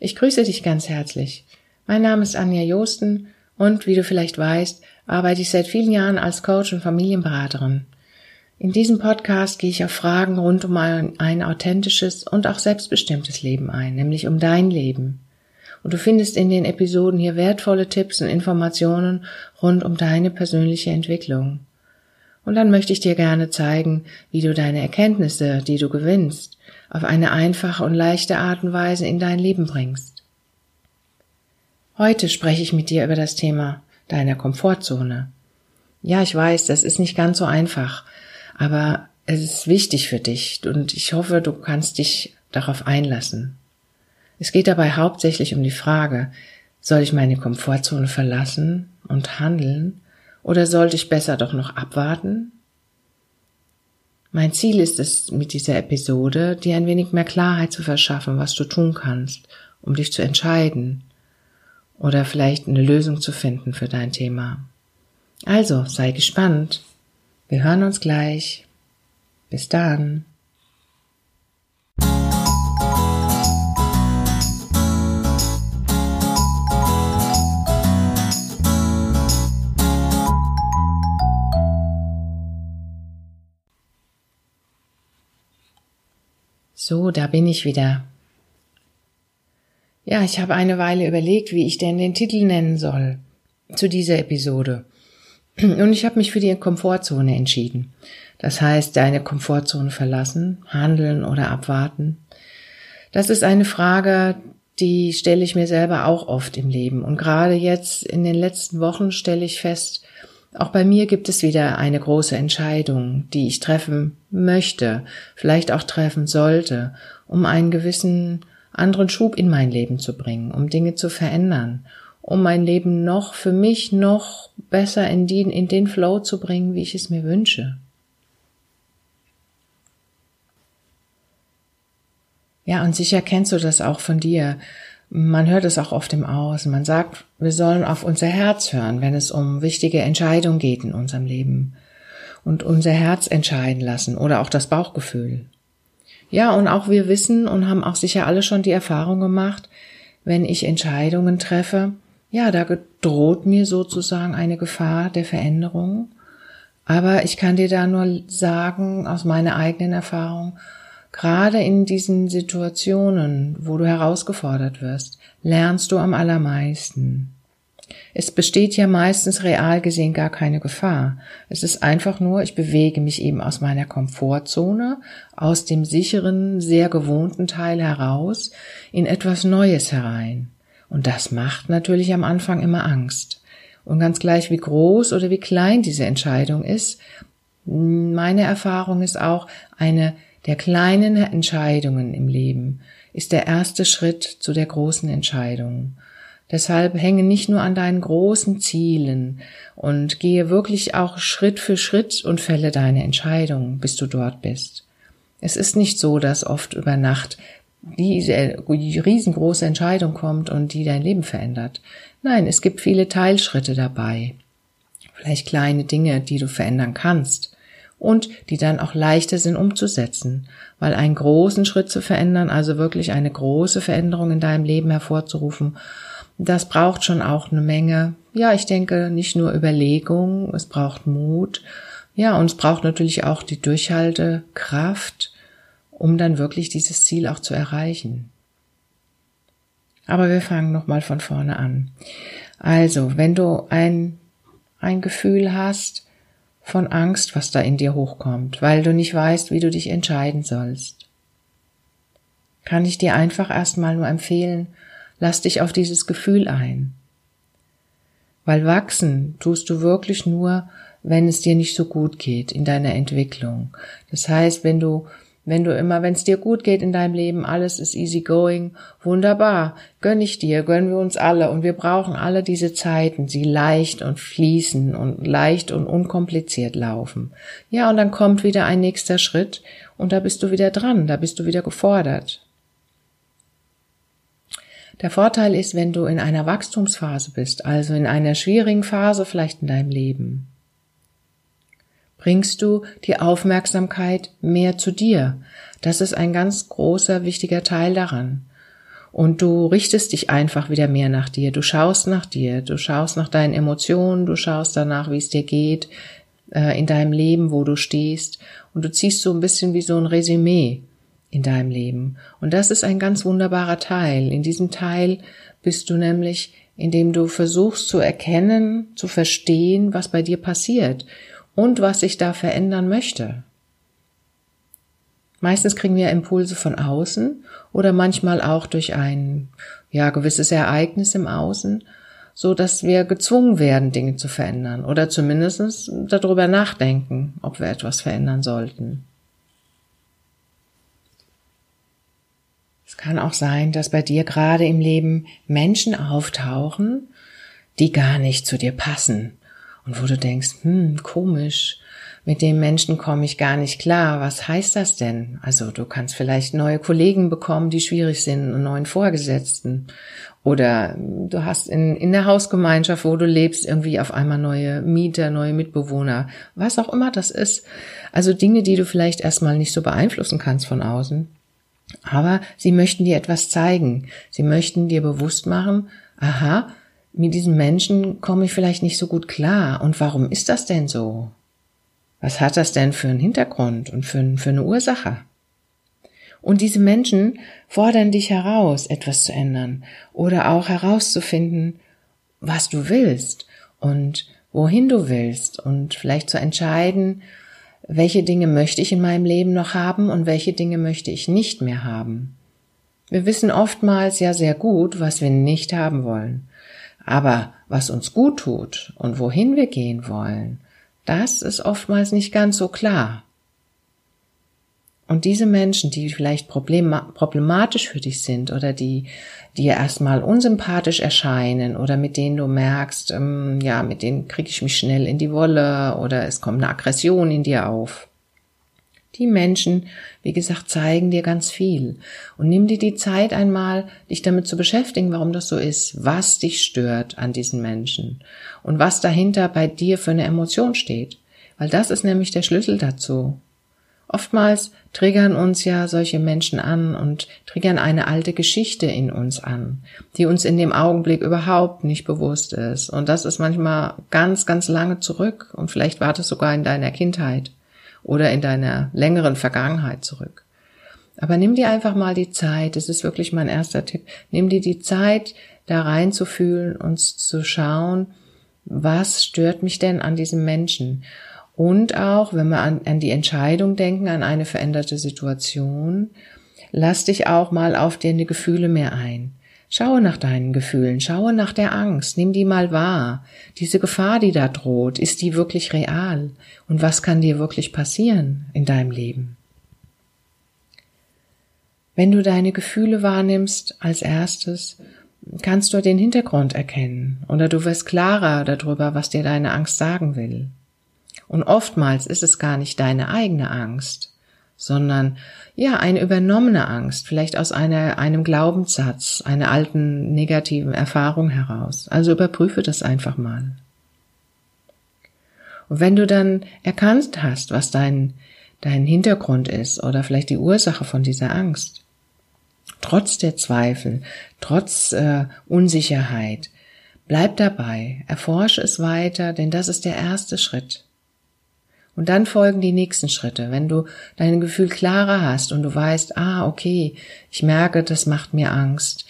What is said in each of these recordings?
Ich grüße dich ganz herzlich. Mein Name ist Anja Josten und wie du vielleicht weißt, arbeite ich seit vielen Jahren als Coach und Familienberaterin. In diesem Podcast gehe ich auf Fragen rund um ein, ein authentisches und auch selbstbestimmtes Leben ein, nämlich um dein Leben. Und du findest in den Episoden hier wertvolle Tipps und Informationen rund um deine persönliche Entwicklung. Und dann möchte ich dir gerne zeigen, wie du deine Erkenntnisse, die du gewinnst, auf eine einfache und leichte Art und Weise in dein Leben bringst. Heute spreche ich mit dir über das Thema deiner Komfortzone. Ja, ich weiß, das ist nicht ganz so einfach, aber es ist wichtig für dich und ich hoffe, du kannst dich darauf einlassen. Es geht dabei hauptsächlich um die Frage, soll ich meine Komfortzone verlassen und handeln oder sollte ich besser doch noch abwarten mein Ziel ist es mit dieser Episode, dir ein wenig mehr Klarheit zu verschaffen, was du tun kannst, um dich zu entscheiden oder vielleicht eine Lösung zu finden für dein Thema. Also, sei gespannt. Wir hören uns gleich. Bis dann. So, da bin ich wieder. Ja, ich habe eine Weile überlegt, wie ich denn den Titel nennen soll zu dieser Episode. Und ich habe mich für die Komfortzone entschieden. Das heißt, deine Komfortzone verlassen, handeln oder abwarten. Das ist eine Frage, die stelle ich mir selber auch oft im Leben. Und gerade jetzt in den letzten Wochen stelle ich fest, auch bei mir gibt es wieder eine große Entscheidung, die ich treffen möchte, vielleicht auch treffen sollte, um einen gewissen anderen Schub in mein Leben zu bringen, um Dinge zu verändern, um mein Leben noch für mich noch besser in den, in den Flow zu bringen, wie ich es mir wünsche. Ja, und sicher kennst du das auch von dir. Man hört es auch oft im Außen. Man sagt, wir sollen auf unser Herz hören, wenn es um wichtige Entscheidungen geht in unserem Leben. Und unser Herz entscheiden lassen oder auch das Bauchgefühl. Ja, und auch wir wissen und haben auch sicher alle schon die Erfahrung gemacht, wenn ich Entscheidungen treffe, ja, da droht mir sozusagen eine Gefahr der Veränderung. Aber ich kann dir da nur sagen, aus meiner eigenen Erfahrung, Gerade in diesen Situationen, wo du herausgefordert wirst, lernst du am allermeisten. Es besteht ja meistens real gesehen gar keine Gefahr. Es ist einfach nur, ich bewege mich eben aus meiner Komfortzone, aus dem sicheren, sehr gewohnten Teil heraus, in etwas Neues herein. Und das macht natürlich am Anfang immer Angst. Und ganz gleich, wie groß oder wie klein diese Entscheidung ist, meine Erfahrung ist auch, eine der kleinen Entscheidungen im Leben ist der erste Schritt zu der großen Entscheidung. Deshalb hänge nicht nur an deinen großen Zielen und gehe wirklich auch Schritt für Schritt und fälle deine Entscheidung, bis du dort bist. Es ist nicht so, dass oft über Nacht diese riesengroße Entscheidung kommt und die dein Leben verändert. Nein, es gibt viele Teilschritte dabei. Vielleicht kleine Dinge, die du verändern kannst und die dann auch leichter sind umzusetzen, weil einen großen Schritt zu verändern, also wirklich eine große Veränderung in deinem Leben hervorzurufen, das braucht schon auch eine Menge, ja, ich denke, nicht nur Überlegung, es braucht Mut, ja, und es braucht natürlich auch die Durchhaltekraft, um dann wirklich dieses Ziel auch zu erreichen. Aber wir fangen nochmal von vorne an. Also, wenn du ein, ein Gefühl hast, von Angst, was da in dir hochkommt, weil du nicht weißt, wie du dich entscheiden sollst. Kann ich dir einfach erstmal nur empfehlen, lass dich auf dieses Gefühl ein. Weil wachsen tust du wirklich nur, wenn es dir nicht so gut geht in deiner Entwicklung. Das heißt, wenn du wenn du immer, wenn es dir gut geht in deinem Leben, alles ist easy going, wunderbar, gönn ich dir, gönnen wir uns alle. Und wir brauchen alle diese Zeiten, sie leicht und fließen und leicht und unkompliziert laufen. Ja, und dann kommt wieder ein nächster Schritt. Und da bist du wieder dran, da bist du wieder gefordert. Der Vorteil ist, wenn du in einer Wachstumsphase bist, also in einer schwierigen Phase vielleicht in deinem Leben, bringst du die Aufmerksamkeit mehr zu dir. Das ist ein ganz großer, wichtiger Teil daran. Und du richtest dich einfach wieder mehr nach dir. Du schaust nach dir, du schaust nach deinen Emotionen, du schaust danach, wie es dir geht äh, in deinem Leben, wo du stehst. Und du ziehst so ein bisschen wie so ein Resümee in deinem Leben. Und das ist ein ganz wunderbarer Teil. In diesem Teil bist du nämlich, indem du versuchst zu erkennen, zu verstehen, was bei dir passiert und was sich da verändern möchte. Meistens kriegen wir Impulse von außen oder manchmal auch durch ein ja gewisses Ereignis im Außen, so dass wir gezwungen werden, Dinge zu verändern oder zumindest darüber nachdenken, ob wir etwas verändern sollten. Es kann auch sein, dass bei dir gerade im Leben Menschen auftauchen, die gar nicht zu dir passen und wo du denkst, hm, komisch, mit dem Menschen komme ich gar nicht klar. Was heißt das denn? Also du kannst vielleicht neue Kollegen bekommen, die schwierig sind, einen neuen Vorgesetzten. Oder du hast in, in der Hausgemeinschaft, wo du lebst, irgendwie auf einmal neue Mieter, neue Mitbewohner. Was auch immer das ist. Also Dinge, die du vielleicht erstmal nicht so beeinflussen kannst von außen. Aber sie möchten dir etwas zeigen. Sie möchten dir bewusst machen, aha, mit diesem Menschen komme ich vielleicht nicht so gut klar. Und warum ist das denn so? Was hat das denn für einen Hintergrund und für, für eine Ursache? Und diese Menschen fordern dich heraus, etwas zu ändern oder auch herauszufinden, was du willst und wohin du willst und vielleicht zu entscheiden, welche Dinge möchte ich in meinem Leben noch haben und welche Dinge möchte ich nicht mehr haben. Wir wissen oftmals ja sehr gut, was wir nicht haben wollen. Aber was uns gut tut und wohin wir gehen wollen, das ist oftmals nicht ganz so klar. Und diese Menschen, die vielleicht problematisch für dich sind oder die dir erstmal unsympathisch erscheinen oder mit denen du merkst, ähm, ja, mit denen kriege ich mich schnell in die Wolle oder es kommt eine Aggression in dir auf. Die Menschen, wie gesagt, zeigen dir ganz viel. Und nimm dir die Zeit einmal, dich damit zu beschäftigen, warum das so ist, was dich stört an diesen Menschen und was dahinter bei dir für eine Emotion steht. Weil das ist nämlich der Schlüssel dazu. Oftmals triggern uns ja solche Menschen an und triggern eine alte Geschichte in uns an, die uns in dem Augenblick überhaupt nicht bewusst ist. Und das ist manchmal ganz, ganz lange zurück und vielleicht war das sogar in deiner Kindheit oder in deiner längeren Vergangenheit zurück. Aber nimm dir einfach mal die Zeit, das ist wirklich mein erster Tipp, nimm dir die Zeit, da reinzufühlen und zu schauen, was stört mich denn an diesem Menschen? Und auch, wenn wir an, an die Entscheidung denken, an eine veränderte Situation, lass dich auch mal auf deine Gefühle mehr ein. Schaue nach deinen Gefühlen, schaue nach der Angst, nimm die mal wahr. Diese Gefahr, die da droht, ist die wirklich real? Und was kann dir wirklich passieren in deinem Leben? Wenn du deine Gefühle wahrnimmst als erstes, kannst du den Hintergrund erkennen oder du wirst klarer darüber, was dir deine Angst sagen will. Und oftmals ist es gar nicht deine eigene Angst, sondern ja, eine übernommene Angst, vielleicht aus einer, einem Glaubenssatz, einer alten negativen Erfahrung heraus. Also überprüfe das einfach mal. Und wenn du dann erkannt hast, was dein, dein Hintergrund ist oder vielleicht die Ursache von dieser Angst, trotz der Zweifel, trotz äh, Unsicherheit, bleib dabei, erforsche es weiter, denn das ist der erste Schritt. Und dann folgen die nächsten Schritte. Wenn du dein Gefühl klarer hast und du weißt, ah, okay, ich merke, das macht mir Angst.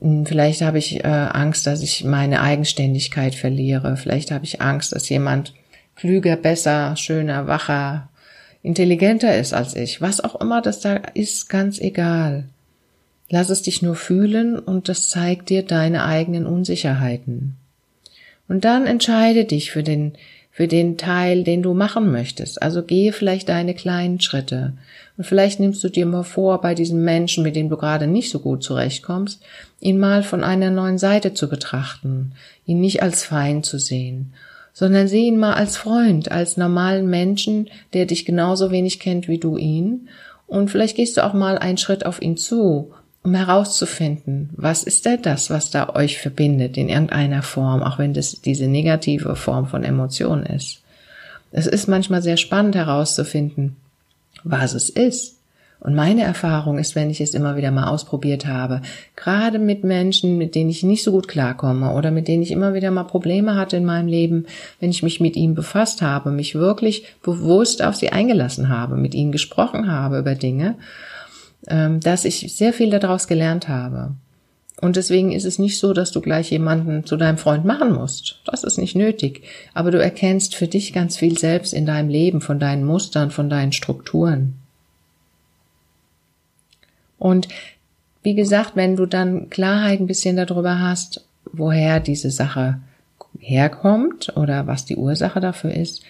Hm, vielleicht habe ich äh, Angst, dass ich meine Eigenständigkeit verliere. Vielleicht habe ich Angst, dass jemand klüger, besser, schöner, wacher, intelligenter ist als ich. Was auch immer das da ist, ganz egal. Lass es dich nur fühlen und das zeigt dir deine eigenen Unsicherheiten. Und dann entscheide dich für den für den Teil, den du machen möchtest. Also gehe vielleicht deine kleinen Schritte. Und vielleicht nimmst du dir mal vor, bei diesem Menschen, mit dem du gerade nicht so gut zurechtkommst, ihn mal von einer neuen Seite zu betrachten, ihn nicht als Feind zu sehen, sondern sieh ihn mal als Freund, als normalen Menschen, der dich genauso wenig kennt wie du ihn. Und vielleicht gehst du auch mal einen Schritt auf ihn zu um herauszufinden, was ist denn das, was da euch verbindet in irgendeiner Form, auch wenn das diese negative Form von Emotion ist. Es ist manchmal sehr spannend herauszufinden, was es ist Und meine Erfahrung ist, wenn ich es immer wieder mal ausprobiert habe, gerade mit Menschen, mit denen ich nicht so gut klarkomme oder mit denen ich immer wieder mal Probleme hatte in meinem Leben, wenn ich mich mit ihnen befasst habe, mich wirklich bewusst auf sie eingelassen habe, mit ihnen gesprochen habe über Dinge, dass ich sehr viel daraus gelernt habe. Und deswegen ist es nicht so, dass du gleich jemanden zu deinem Freund machen musst. Das ist nicht nötig. Aber du erkennst für dich ganz viel selbst in deinem Leben, von deinen Mustern, von deinen Strukturen. Und wie gesagt, wenn du dann Klarheit ein bisschen darüber hast, woher diese Sache herkommt oder was die Ursache dafür ist,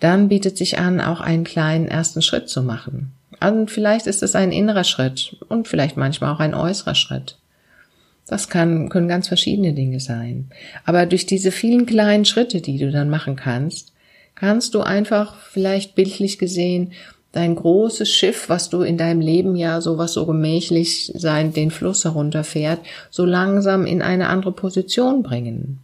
dann bietet sich an, auch einen kleinen ersten Schritt zu machen. Und vielleicht ist es ein innerer Schritt und vielleicht manchmal auch ein äußerer Schritt. Das kann, können ganz verschiedene Dinge sein. Aber durch diese vielen kleinen Schritte, die du dann machen kannst, kannst du einfach vielleicht bildlich gesehen dein großes Schiff, was du in deinem Leben ja so was so gemächlich sein, den Fluss herunterfährt, so langsam in eine andere Position bringen.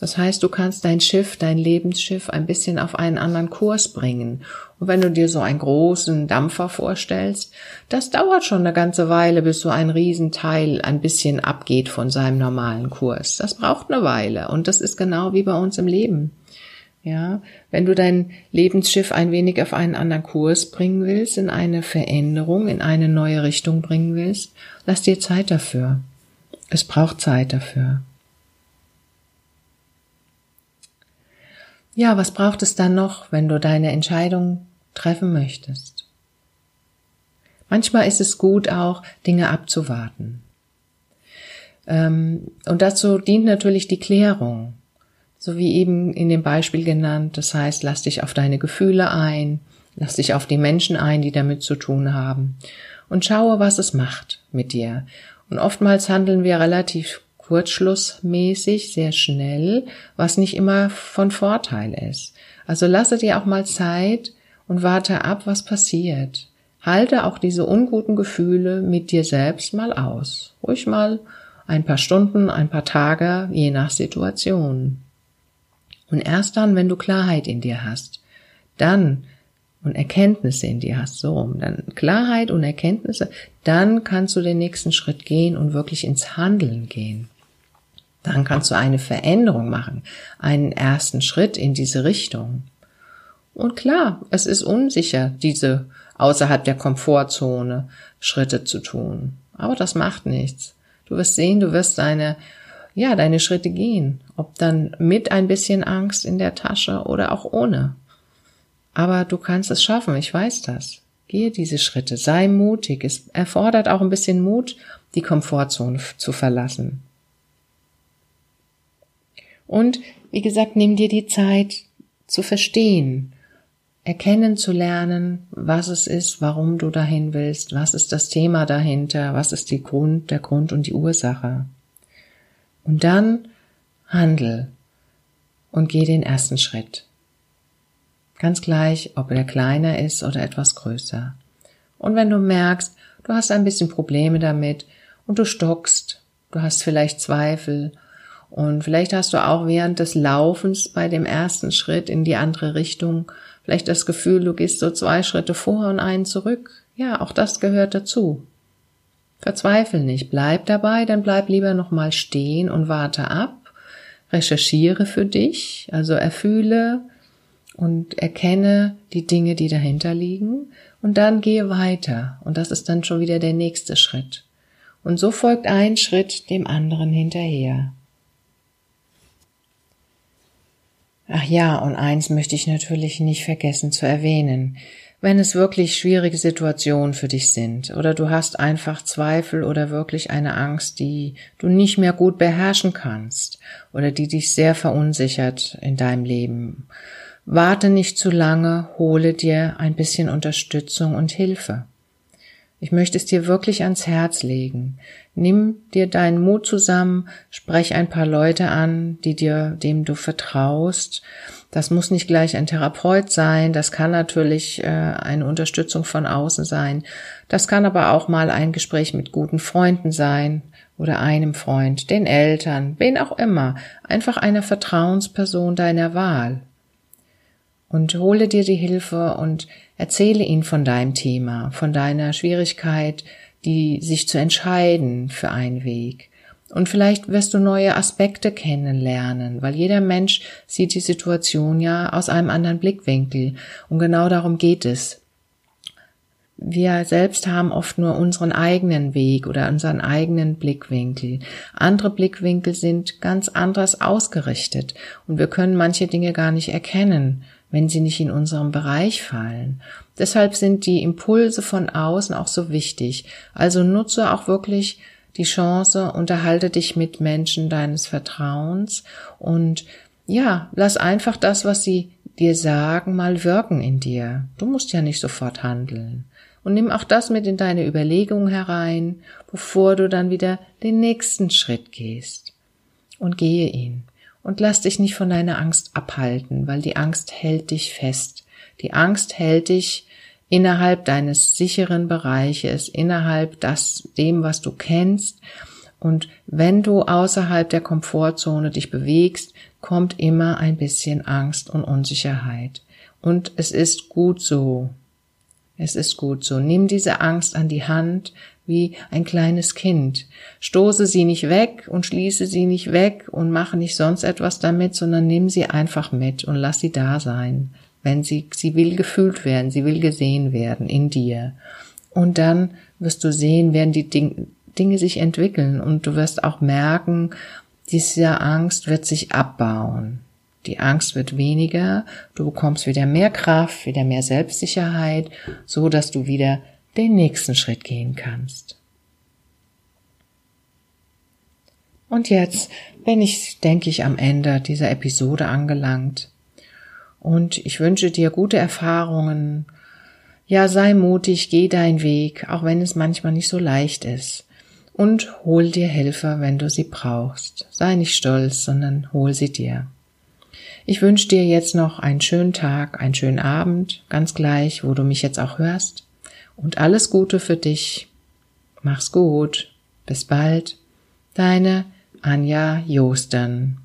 Das heißt, du kannst dein Schiff, dein Lebensschiff ein bisschen auf einen anderen Kurs bringen. Und wenn du dir so einen großen Dampfer vorstellst, das dauert schon eine ganze Weile, bis so ein Riesenteil ein bisschen abgeht von seinem normalen Kurs. Das braucht eine Weile. Und das ist genau wie bei uns im Leben. Ja, wenn du dein Lebensschiff ein wenig auf einen anderen Kurs bringen willst, in eine Veränderung, in eine neue Richtung bringen willst, lass dir Zeit dafür. Es braucht Zeit dafür. Ja, was braucht es dann noch, wenn du deine Entscheidung treffen möchtest? Manchmal ist es gut auch, Dinge abzuwarten. Ähm, und dazu dient natürlich die Klärung. So wie eben in dem Beispiel genannt. Das heißt, lass dich auf deine Gefühle ein, lass dich auf die Menschen ein, die damit zu tun haben und schaue, was es macht mit dir. Und oftmals handeln wir relativ kurzschlussmäßig, sehr schnell, was nicht immer von Vorteil ist. Also lasse dir auch mal Zeit und warte ab, was passiert. Halte auch diese unguten Gefühle mit dir selbst mal aus. Ruhig mal ein paar Stunden, ein paar Tage, je nach Situation. Und erst dann, wenn du Klarheit in dir hast, dann und Erkenntnisse in dir hast, so dann Klarheit und Erkenntnisse, dann kannst du den nächsten Schritt gehen und wirklich ins Handeln gehen. Dann kannst du eine Veränderung machen, einen ersten Schritt in diese Richtung. Und klar, es ist unsicher, diese außerhalb der Komfortzone Schritte zu tun. Aber das macht nichts. Du wirst sehen, du wirst deine ja, deine Schritte gehen. Ob dann mit ein bisschen Angst in der Tasche oder auch ohne. Aber du kannst es schaffen, ich weiß das. Gehe diese Schritte, sei mutig. Es erfordert auch ein bisschen Mut, die Komfortzone zu verlassen. Und, wie gesagt, nimm dir die Zeit zu verstehen, erkennen zu lernen, was es ist, warum du dahin willst, was ist das Thema dahinter, was ist die Grund, der Grund und die Ursache. Und dann handel und geh den ersten Schritt. Ganz gleich, ob er kleiner ist oder etwas größer. Und wenn du merkst, du hast ein bisschen Probleme damit und du stockst, du hast vielleicht Zweifel und vielleicht hast du auch während des Laufens bei dem ersten Schritt in die andere Richtung vielleicht das Gefühl, du gehst so zwei Schritte vor und einen zurück. Ja, auch das gehört dazu. Verzweifel nicht, bleib dabei, dann bleib lieber nochmal stehen und warte ab, recherchiere für dich, also erfühle und erkenne die Dinge, die dahinter liegen und dann gehe weiter und das ist dann schon wieder der nächste Schritt. Und so folgt ein Schritt dem anderen hinterher. Ach ja, und eins möchte ich natürlich nicht vergessen zu erwähnen wenn es wirklich schwierige Situationen für dich sind oder du hast einfach Zweifel oder wirklich eine Angst, die du nicht mehr gut beherrschen kannst oder die dich sehr verunsichert in deinem Leben. Warte nicht zu lange, hole dir ein bisschen Unterstützung und Hilfe. Ich möchte es dir wirklich ans Herz legen. Nimm dir deinen Mut zusammen, sprech ein paar Leute an, die dir, dem du vertraust. Das muss nicht gleich ein Therapeut sein, das kann natürlich äh, eine Unterstützung von außen sein. Das kann aber auch mal ein Gespräch mit guten Freunden sein oder einem Freund, den Eltern, wen auch immer, einfach einer Vertrauensperson deiner Wahl. Und hole dir die Hilfe und erzähle ihn von deinem Thema, von deiner Schwierigkeit, die sich zu entscheiden für einen Weg. Und vielleicht wirst du neue Aspekte kennenlernen, weil jeder Mensch sieht die Situation ja aus einem anderen Blickwinkel. Und genau darum geht es. Wir selbst haben oft nur unseren eigenen Weg oder unseren eigenen Blickwinkel. Andere Blickwinkel sind ganz anders ausgerichtet und wir können manche Dinge gar nicht erkennen, wenn sie nicht in unserem Bereich fallen. Deshalb sind die Impulse von außen auch so wichtig. Also nutze auch wirklich die Chance, unterhalte dich mit Menschen deines Vertrauens und ja, lass einfach das, was sie dir sagen, mal wirken in dir. Du musst ja nicht sofort handeln. Und nimm auch das mit in deine Überlegungen herein, bevor du dann wieder den nächsten Schritt gehst. Und gehe ihn. Und lass dich nicht von deiner Angst abhalten, weil die Angst hält dich fest. Die Angst hält dich innerhalb deines sicheren Bereiches, innerhalb das, dem, was du kennst. Und wenn du außerhalb der Komfortzone dich bewegst, kommt immer ein bisschen Angst und Unsicherheit. Und es ist gut so. Es ist gut so. Nimm diese Angst an die Hand wie ein kleines Kind. Stoße sie nicht weg und schließe sie nicht weg und mache nicht sonst etwas damit, sondern nimm sie einfach mit und lass sie da sein wenn sie, sie will gefühlt werden, sie will gesehen werden in dir. Und dann wirst du sehen, werden die Ding, Dinge sich entwickeln und du wirst auch merken, diese Angst wird sich abbauen. Die Angst wird weniger, du bekommst wieder mehr Kraft, wieder mehr Selbstsicherheit, so dass du wieder den nächsten Schritt gehen kannst. Und jetzt bin ich, denke ich, am Ende dieser Episode angelangt. Und ich wünsche dir gute Erfahrungen. Ja, sei mutig, geh deinen Weg, auch wenn es manchmal nicht so leicht ist. Und hol dir Helfer, wenn du sie brauchst. Sei nicht stolz, sondern hol sie dir. Ich wünsche dir jetzt noch einen schönen Tag, einen schönen Abend, ganz gleich, wo du mich jetzt auch hörst. Und alles Gute für dich. Mach's gut. Bis bald. Deine Anja Jostern.